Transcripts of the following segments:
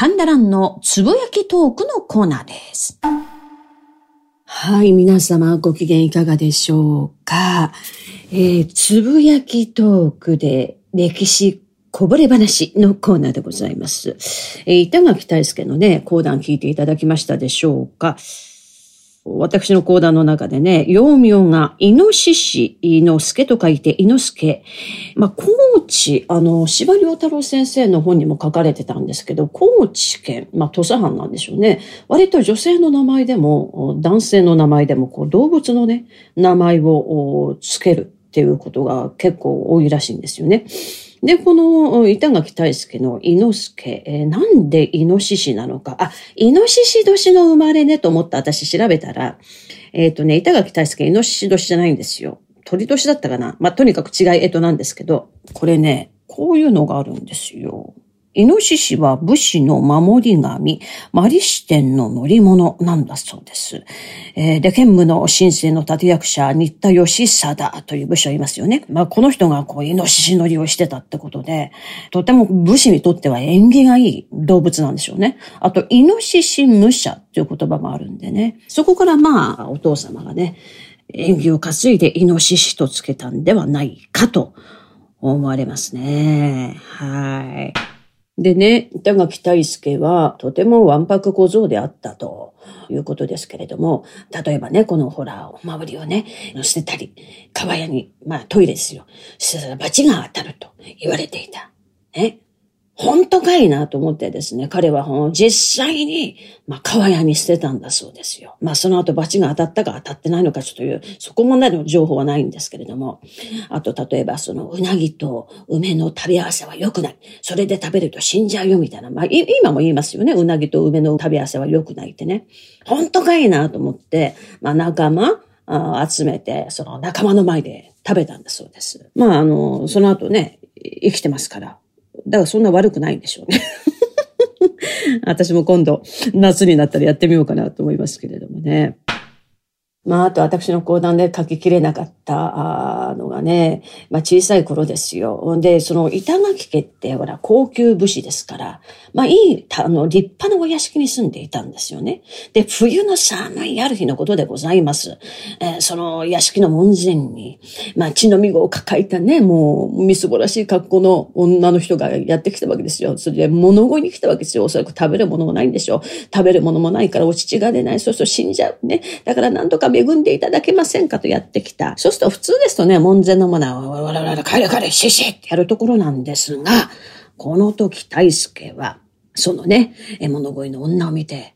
神田蘭のつぶやきトークのコーナーです。はい、皆様ご機嫌いかがでしょうか。えー、つぶやきトークで歴史こぼれ話のコーナーでございます。えー、板垣大輔のね、講談聞いていただきましたでしょうか。私の講談の中でね、幼名が、イノシシの助と書いて、イノスケ。まあ、高知、あの、柴良太郎先生の本にも書かれてたんですけど、高知県、まあ、土佐藩なんでしょうね。割と女性の名前でも、男性の名前でも、こう、動物のね、名前をつけるっていうことが結構多いらしいんですよね。で、この板垣大輔のイノスケ、えー、なんでイノシシなのか。あ、イノシシ年の生まれねと思った私調べたら、えっ、ー、とね、板垣大輔イノシシ年じゃないんですよ。鳥年だったかな。まあ、とにかく違い、えとなんですけど、これね、こういうのがあるんですよ。イノシシは武士の守り神、マリシ天の乗り物なんだそうです。えー、で、剣務の新生の立役者、新田義貞という武将いますよね。まあ、この人がこう、イノシシ乗りをしてたってことで、とても武士にとっては縁起がいい動物なんでしょうね。あと、イノシシ武者っていう言葉もあるんでね。そこからまあ、お父様がね、縁起を担いでイノシシとつけたんではないかと思われますね。はい。でね、板垣大助はとてもわんぱく小僧であったということですけれども、例えばね、このほら、お守りをね、乗せたり、川屋に、まあトイレですよ。したら罰が当たると言われていた。ね。本当かいなと思ってですね、彼は実際に、まあ、川屋に捨てたんだそうですよ。まあ、その後罰が当たったか当たってないのかちょっという、そこもなる情報はないんですけれども、あと、例えば、その、うなぎと梅の食べ合わせは良くない。それで食べると死んじゃうよ、みたいな。まあ、今も言いますよね。うなぎと梅の食べ合わせは良くないってね。本当かいなと思って、まあ、仲間、集めて、その仲間の前で食べたんだそうです。まあ、あの、その後ね、生きてますから、だからそんな悪くないんでしょうね。私も今度夏になったらやってみようかなと思いますけれどもね。まあ、あと私の講談で書ききれなかったのがね、まあ小さい頃ですよ。で、その板垣家ってほら高級武士ですから、まあいい、あの、立派なお屋敷に住んでいたんですよね。で、冬の寒いある日のことでございます。えー、その屋敷の門前に、まあ血のみごを抱えたね、もうみすぼらしい格好の女の人がやってきたわけですよ。それで物乞いに来たわけですよ。おそらく食べるものもないんでしょう。食べるものもないからお乳が出ない。そうすると死んじゃうね。だからなんとか恵んでいただけませんかとやってきた。そうすると普通ですとね、門前のものは、わらわら、帰れ帰れ、シシってやるところなんですが、この時大輔は、そのね、獲物乞いの女を見て、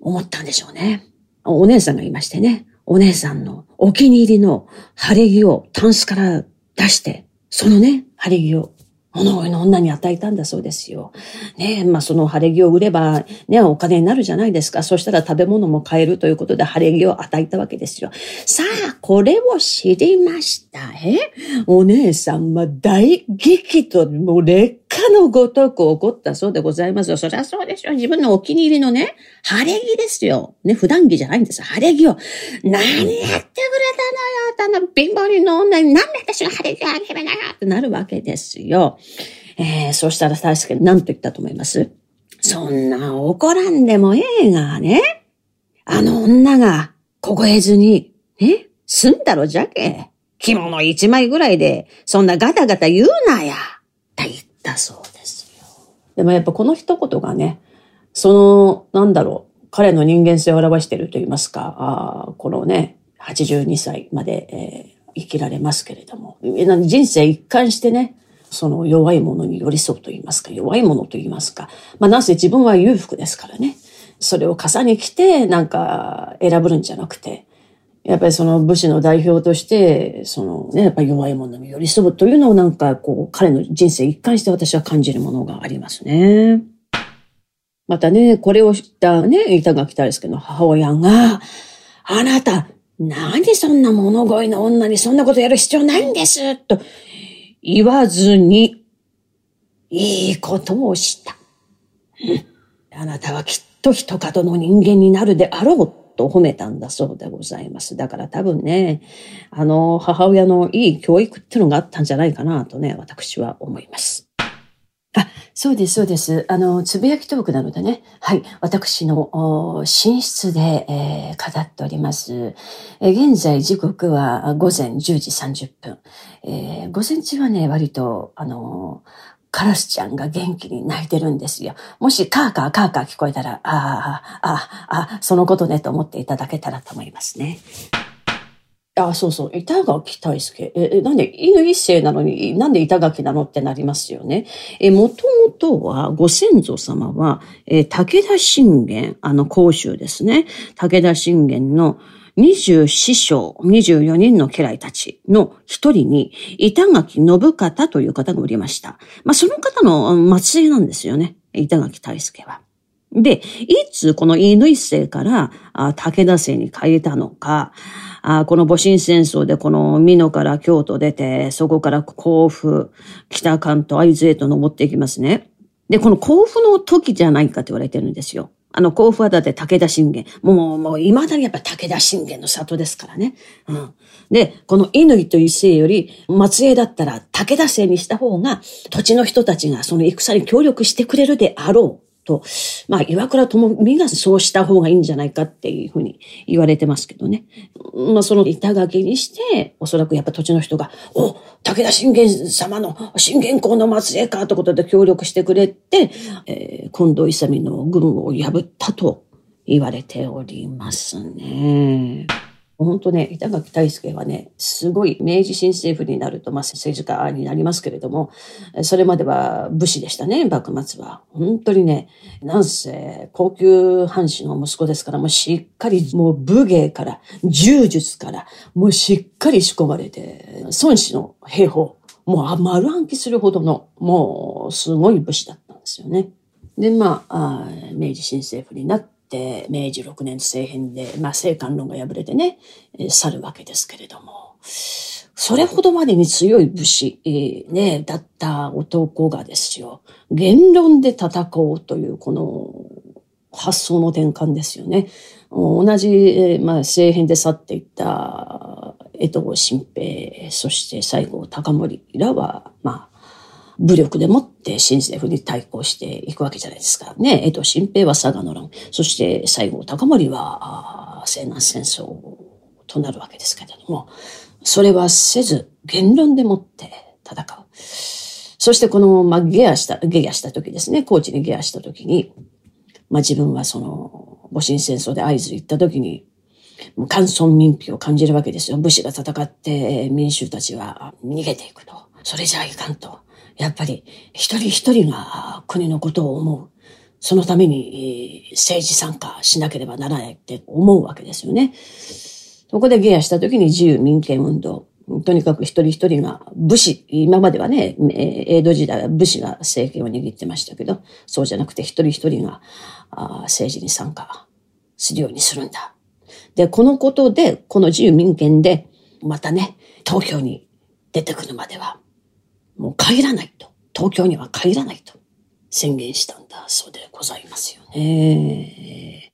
思ったんでしょうね。お姉さんがいましてね、お姉さんのお気に入りの晴れ着をタンスから出して、そのね、晴れ着を物乞いの女に与えたんだそうですよ。ねえ、まあその晴れ着を売れば、ね、お金になるじゃないですか。そしたら食べ物も買えるということで晴れ着を与えたわけですよ。さあ、これを知りました。え？お姉さんは大激怒、もう劣のごとく起こったそうでございますよ。そりゃそうでしょ。自分のお気に入りのね、晴れ着ですよ。ね、普段着じゃないんです。晴れ着を。何やってくれたのよ。あの貧乏人の女に何で私が晴れ着をあげるのよってなるわけですよ。えー、そしたら確かに何と言ったと思います？そんな怒らんでもええがね。あの女が凍えずに、え済んだろじゃけ。着物一枚ぐらいで、そんなガタガタ言うなや。と言ったそうですよ。でもやっぱこの一言がね、その、なんだろう、彼の人間性を表していると言いますか、あこのね、82歳まで、えー、生きられますけれども、人生一貫してね、その弱い者に寄り添うと言いますか、弱い者と言いますか。まあ、なんせ自分は裕福ですからね。それを重ね着て、なんか選ぶんじゃなくて、やっぱりその武士の代表として、そのね、やっぱり弱い者に寄り添うというのをなんかこう、彼の人生一貫して私は感じるものがありますね。またね、これを知ったね、板垣大輔の母親が、あなた、何そんな物乞いの？女にそんなことやる必要ないんですと言わずに、いいことをした。あなたはきっと人角の人間になるであろうと褒めたんだそうでございます。だから多分ね、あの母親のいい教育ってのがあったんじゃないかなとね、私は思います。あ、そうです、そうです。あの、つぶやきトークなのでね。はい。私の寝室で、えー、語っております。えー、現在時刻は午前10時30分。えー、午前中はね、割と、あのカラスちゃんが元気に泣いてるんですよ。もしカーカーカーカー聞こえたら、ああ、ああ、あそのことねと思っていただけたらと思いますね。あ、そうそう。板垣大輔。え、なんで、犬一世なのに、なんで板垣なのってなりますよね。え、もともとは、ご先祖様は、え、武田信玄、あの、甲州ですね。武田信玄の二十四将、二十四人の家来たちの一人に、板垣信方という方がおりました。まあ、その方の末裔なんですよね。板垣大輔は。で、いつこの犬一世から武田姓に変えたのか、あこの戊辰戦争でこの美濃から京都出て、そこから甲府、北関東、会津へと登っていきますね。で、この甲府の時じゃないかと言われてるんですよ。あの、甲府はだって武田信玄。もう、もう、未だにやっぱ武田信玄の里ですからね。うん。で、この乾という姓より、松江だったら武田姓にした方が、土地の人たちがその戦に協力してくれるであろう。と、まあ、岩倉智美がそうした方がいいんじゃないかっていうふうに言われてますけどね。まあ、その板垣にして、おそらくやっぱ土地の人が、お、武田信玄様の信玄公の末裔かということで協力してくれて、えー、近藤勇の軍を破ったと言われておりますね。本当ね、板垣大輔はね、すごい明治新政府になると、まあ、政治家になりますけれども、それまでは武士でしたね、幕末は。本当にね、なんせ、高級藩士の息子ですから、もうしっかり、もう武芸から、柔術から、もうしっかり仕込まれて、孫子の兵法、もう丸暗記するほどの、もうすごい武士だったんですよね。で、まあ、明治新政府にな、って明治6年政変で、まあ、政官論が敗れてね、去るわけですけれども、それほどまでに強い武士、ね、だった男がですよ、言論で戦おうというこの発想の転換ですよね。同じ、まあ、政変で去っていった江藤新平、そして西郷隆盛らは、まあ、武力でもって新政府に対抗していくわけじゃないですか。ね、江戸新平は佐賀の乱、そして西郷隆盛は西南戦争となるわけですけれども、それはせず、言論でもって戦う。そしてこの、まあ、ゲアした、ゲアした時ですね、高知にゲアした時に、まあ自分はその、戊辰戦争で合図行った時に、関村民費を感じるわけですよ。武士が戦って民衆たちは逃げていくと。それじゃあいかんと。やっぱり一人一人が国のことを思う。そのために政治参加しなければならないって思うわけですよね。そこでゲアした時に自由民権運動。とにかく一人一人が武士、今まではね、江戸時代は武士が政権を握ってましたけど、そうじゃなくて一人一人が政治に参加するようにするんだ。で、このことで、この自由民権で、またね、投票に出てくるまでは、もう帰らないと。東京には帰らないと宣言したんだそうでございますよね。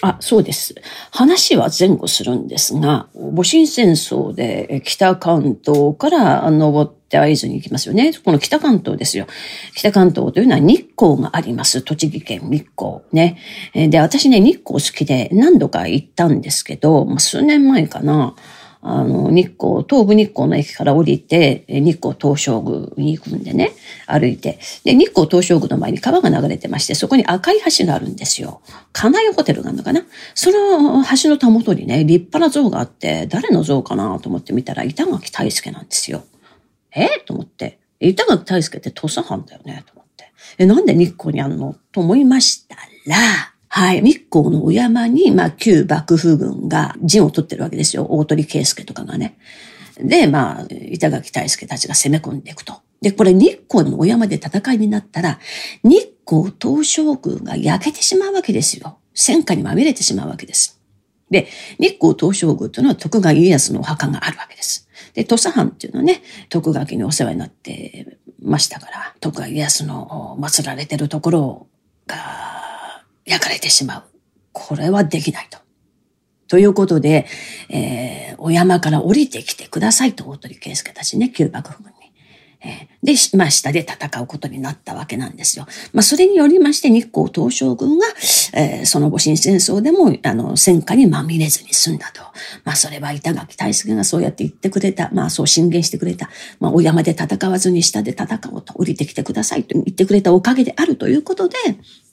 あ、そうです。話は前後するんですが、戊辰戦争で北関東から登って会津に行きますよね。この北関東ですよ。北関東というのは日光があります。栃木県日光ね。で、私ね、日光好きで何度か行ったんですけど、数年前かな。あの、日光、東武日光の駅から降りて、日光東照宮に行くんでね、歩いて。で、日光東照宮の前に川が流れてまして、そこに赤い橋があるんですよ。金井ホテルがあるのかなその橋のたもとにね、立派な像があって、誰の像かなと思って見たら、板垣大輔なんですよ。えと思って。板垣大輔って土佐藩だよね？と思って。え、なんで日光にあんの？と思いましたら、はい。日光のお山に、まあ、旧幕府軍が陣を取ってるわけですよ。大鳥圭介とかがね。で、まあ、板垣大輔たちが攻め込んでいくと。で、これ日光のお山で戦いになったら、日光東照宮が焼けてしまうわけですよ。戦火にまみれてしまうわけです。で、日光東照宮というのは徳川家康のお墓があるわけです。で、土佐藩っていうのはね、徳川家にお世話になってましたから、徳川家康の祀られてるところが、焼かれてしまう。これはできないと。ということで、えー、お山から降りてきてくださいと、大鳥圭介たちね、旧幕府軍に。えー、で、まあ、下で戦うことになったわけなんですよ。まあ、それによりまして日光東照軍が、えー、その戊辰戦争でも、あの、戦火にまみれずに済んだと。まあ、それは板垣大輔がそうやって言ってくれた。まあ、そう進言してくれた。まあ、お山で戦わずに下で戦おうと、降りてきてくださいと言ってくれたおかげであるということで、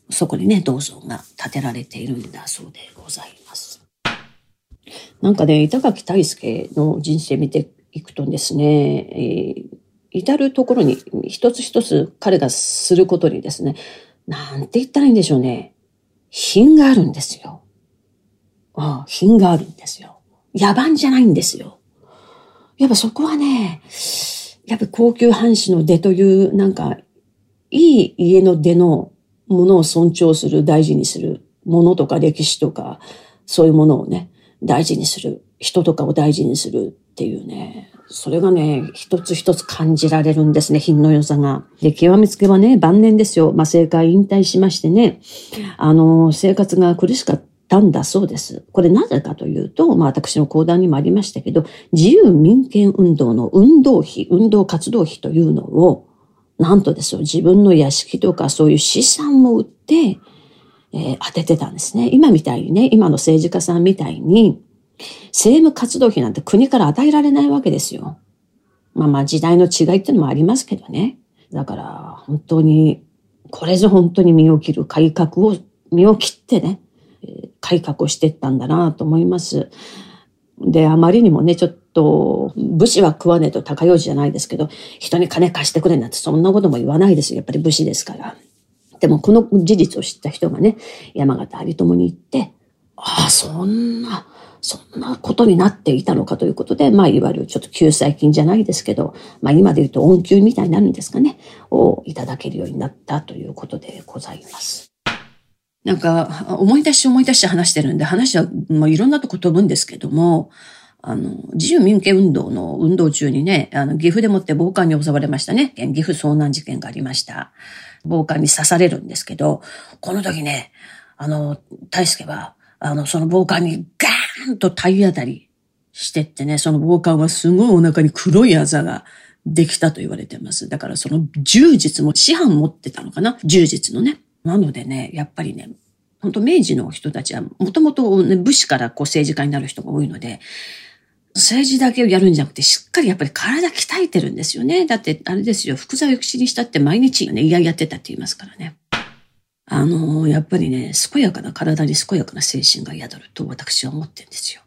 そこにね、銅像が建てられているんだそうでございます。なんかね、板垣大輔の人生見ていくとですね、えー至るところに一つ一つ彼がすることにですね、なんて言ったらいいんでしょうね。品があるんですよ。ああ、品があるんですよ。野蛮じゃないんですよ。やっぱそこはね、やっぱ高級藩士の出という、なんか、いい家の出のものを尊重する、大事にする、ものとか歴史とか、そういうものをね、大事にする、人とかを大事にするっていうね、それがね、一つ一つ感じられるんですね、品の良さが。で、極めつけはね、晩年ですよ。まあ、政界引退しましてね、あの、生活が苦しかったんだそうです。これなぜかというと、まあ私の講談にもありましたけど、自由民権運動の運動費、運動活動費というのを、なんとですよ、自分の屋敷とかそういう資産も売って、えー、当ててたんですね。今みたいにね、今の政治家さんみたいに、政務活動費なんて国から与えられないわけですよ。まあまあ時代の違いっていうのもありますけどね。だから本当に、これぞ本当に身を切る改革を、身を切ってね、改革をしていったんだなと思います。で、あまりにもね、ちょっと、と武士は食わねえと高用事じゃないですけど、人に金貸してくれなんてそんなことも言わないですよ。やっぱり武士ですから。でもこの事実を知った人がね、山形有友に行って、ああ、そんな、そんなことになっていたのかということで、まあ、いわゆるちょっと救済金じゃないですけど、まあ、今で言うと恩給みたいになるんですかね、をいただけるようになったということでございます。なんか、思い出し思い出して話してるんで、話はもういろんなとこ飛ぶんですけども、あの、自由民権運動の運動中にね、あの、岐阜でもって暴漢に襲われましたね。岐阜遭難事件がありました。暴漢に刺されるんですけど、この時ね、あの、大輔は、あの、その暴漢にガーンと体当たりしてってね、その暴漢はすごいお腹に黒いあざができたと言われてます。だからその柔術も師範持ってたのかな？柔術のね。なのでね、やっぱりね、本当明治の人たちはもともと武士からこう政治家になる人が多いので、政治だけをやるんじゃなくて、しっかりやっぱり体鍛えてるんですよね。だって、あれですよ、福沢諭吉にしたって毎日ね、嫌やってたって言いますからね。あの、やっぱりね、健やかな体に健やかな精神が宿ると私は思ってるんですよ。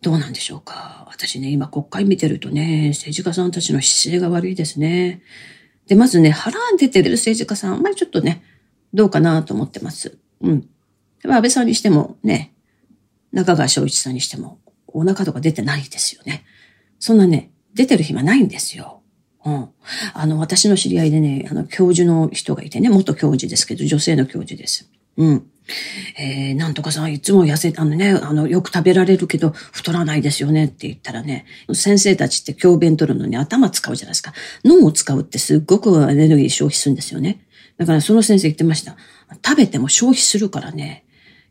どうなんでしょうか。私ね、今国会見てるとね、政治家さんたちの姿勢が悪いですね。で、まずね、腹出てる政治家さん、あんまりちょっとね、どうかなと思ってます。うん。安倍さんにしてもね、中川昭一さんにしても、お腹とか出てないですよね。そんなね、出てる暇ないんですよ。うん。あの、私の知り合いでね、あの、教授の人がいてね、元教授ですけど、女性の教授です。うん。えー、なんとかさん、いつも痩せ、あのね、あの、よく食べられるけど、太らないですよねって言ったらね、先生たちって教鞭取るのに頭使うじゃないですか。脳を使うってすっごくエネルギー消費するんですよね。だからその先生言ってました。食べても消費するからね、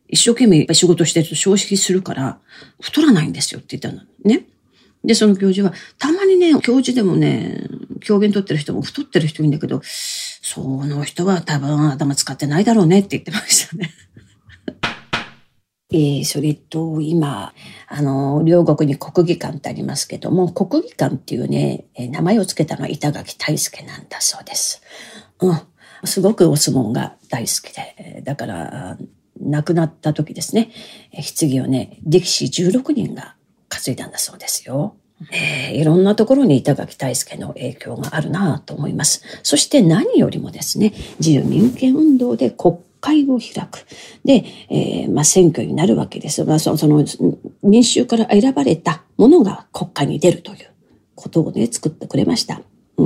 一生懸命仕事してると消費するから、太らないんですよって言ったの。ね。で、その教授は、たまにね、教授でもね、教鞭取ってる人も太ってる人いるんだけど、その人は多分頭使ってないだろうねって言ってましたね。えー、それと、今、あの、両国に国技館ってありますけども、国技館っていうね、名前を付けたのは板垣大輔なんだそうです。うん。すごくお相撲が大好きで、だから、亡くなった時ですね、棺をね、力士16人が担いだんだそうですよ。えー、いろんなところに板垣大輔の影響があるなと思います。そして何よりもですね、自由民権運動で国会を開く。で、えー、まあ、選挙になるわけです。まあ、その、民衆から選ばれたものが国会に出るということをね、作ってくれました。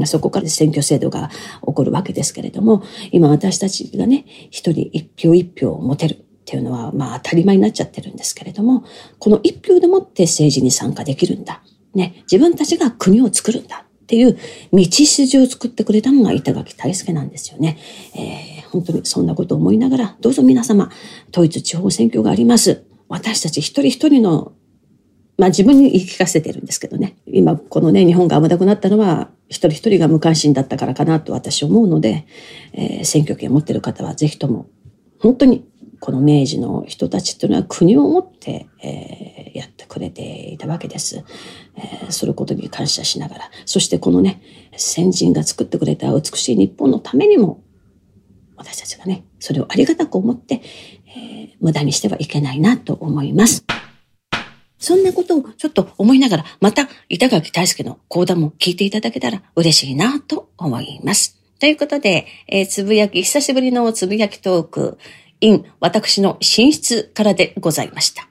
そこから選挙制度が起こるわけですけれども、今私たちがね、一人一票一票を持てるっていうのは、まあ当たり前になっちゃってるんですけれども、この一票でもって政治に参加できるんだ。ね、自分たちが国を作るんだっていう道筋を作ってくれたのが板垣大輔なんですよね。えー、本当にそんなことを思いながら、どうぞ皆様、統一地方選挙があります。私たち一人一人のまあ自分に言い聞かせてるんですけどね。今このね、日本が危なくなったのは、一人一人が無関心だったからかなと私思うので、えー、選挙権を持ってる方はぜひとも、本当にこの明治の人たちっていうのは国を持って、えー、やってくれていたわけです。えー、そることに感謝しながら、そしてこのね、先人が作ってくれた美しい日本のためにも、私たちがね、それをありがたく思って、えー、無駄にしてはいけないなと思います。そんなことをちょっと思いながら、また板垣大輔の講談も聞いていただけたら嬉しいなと思います。ということで、えー、つぶやき、久しぶりのつぶやきトーク、in 私の寝室からでございました。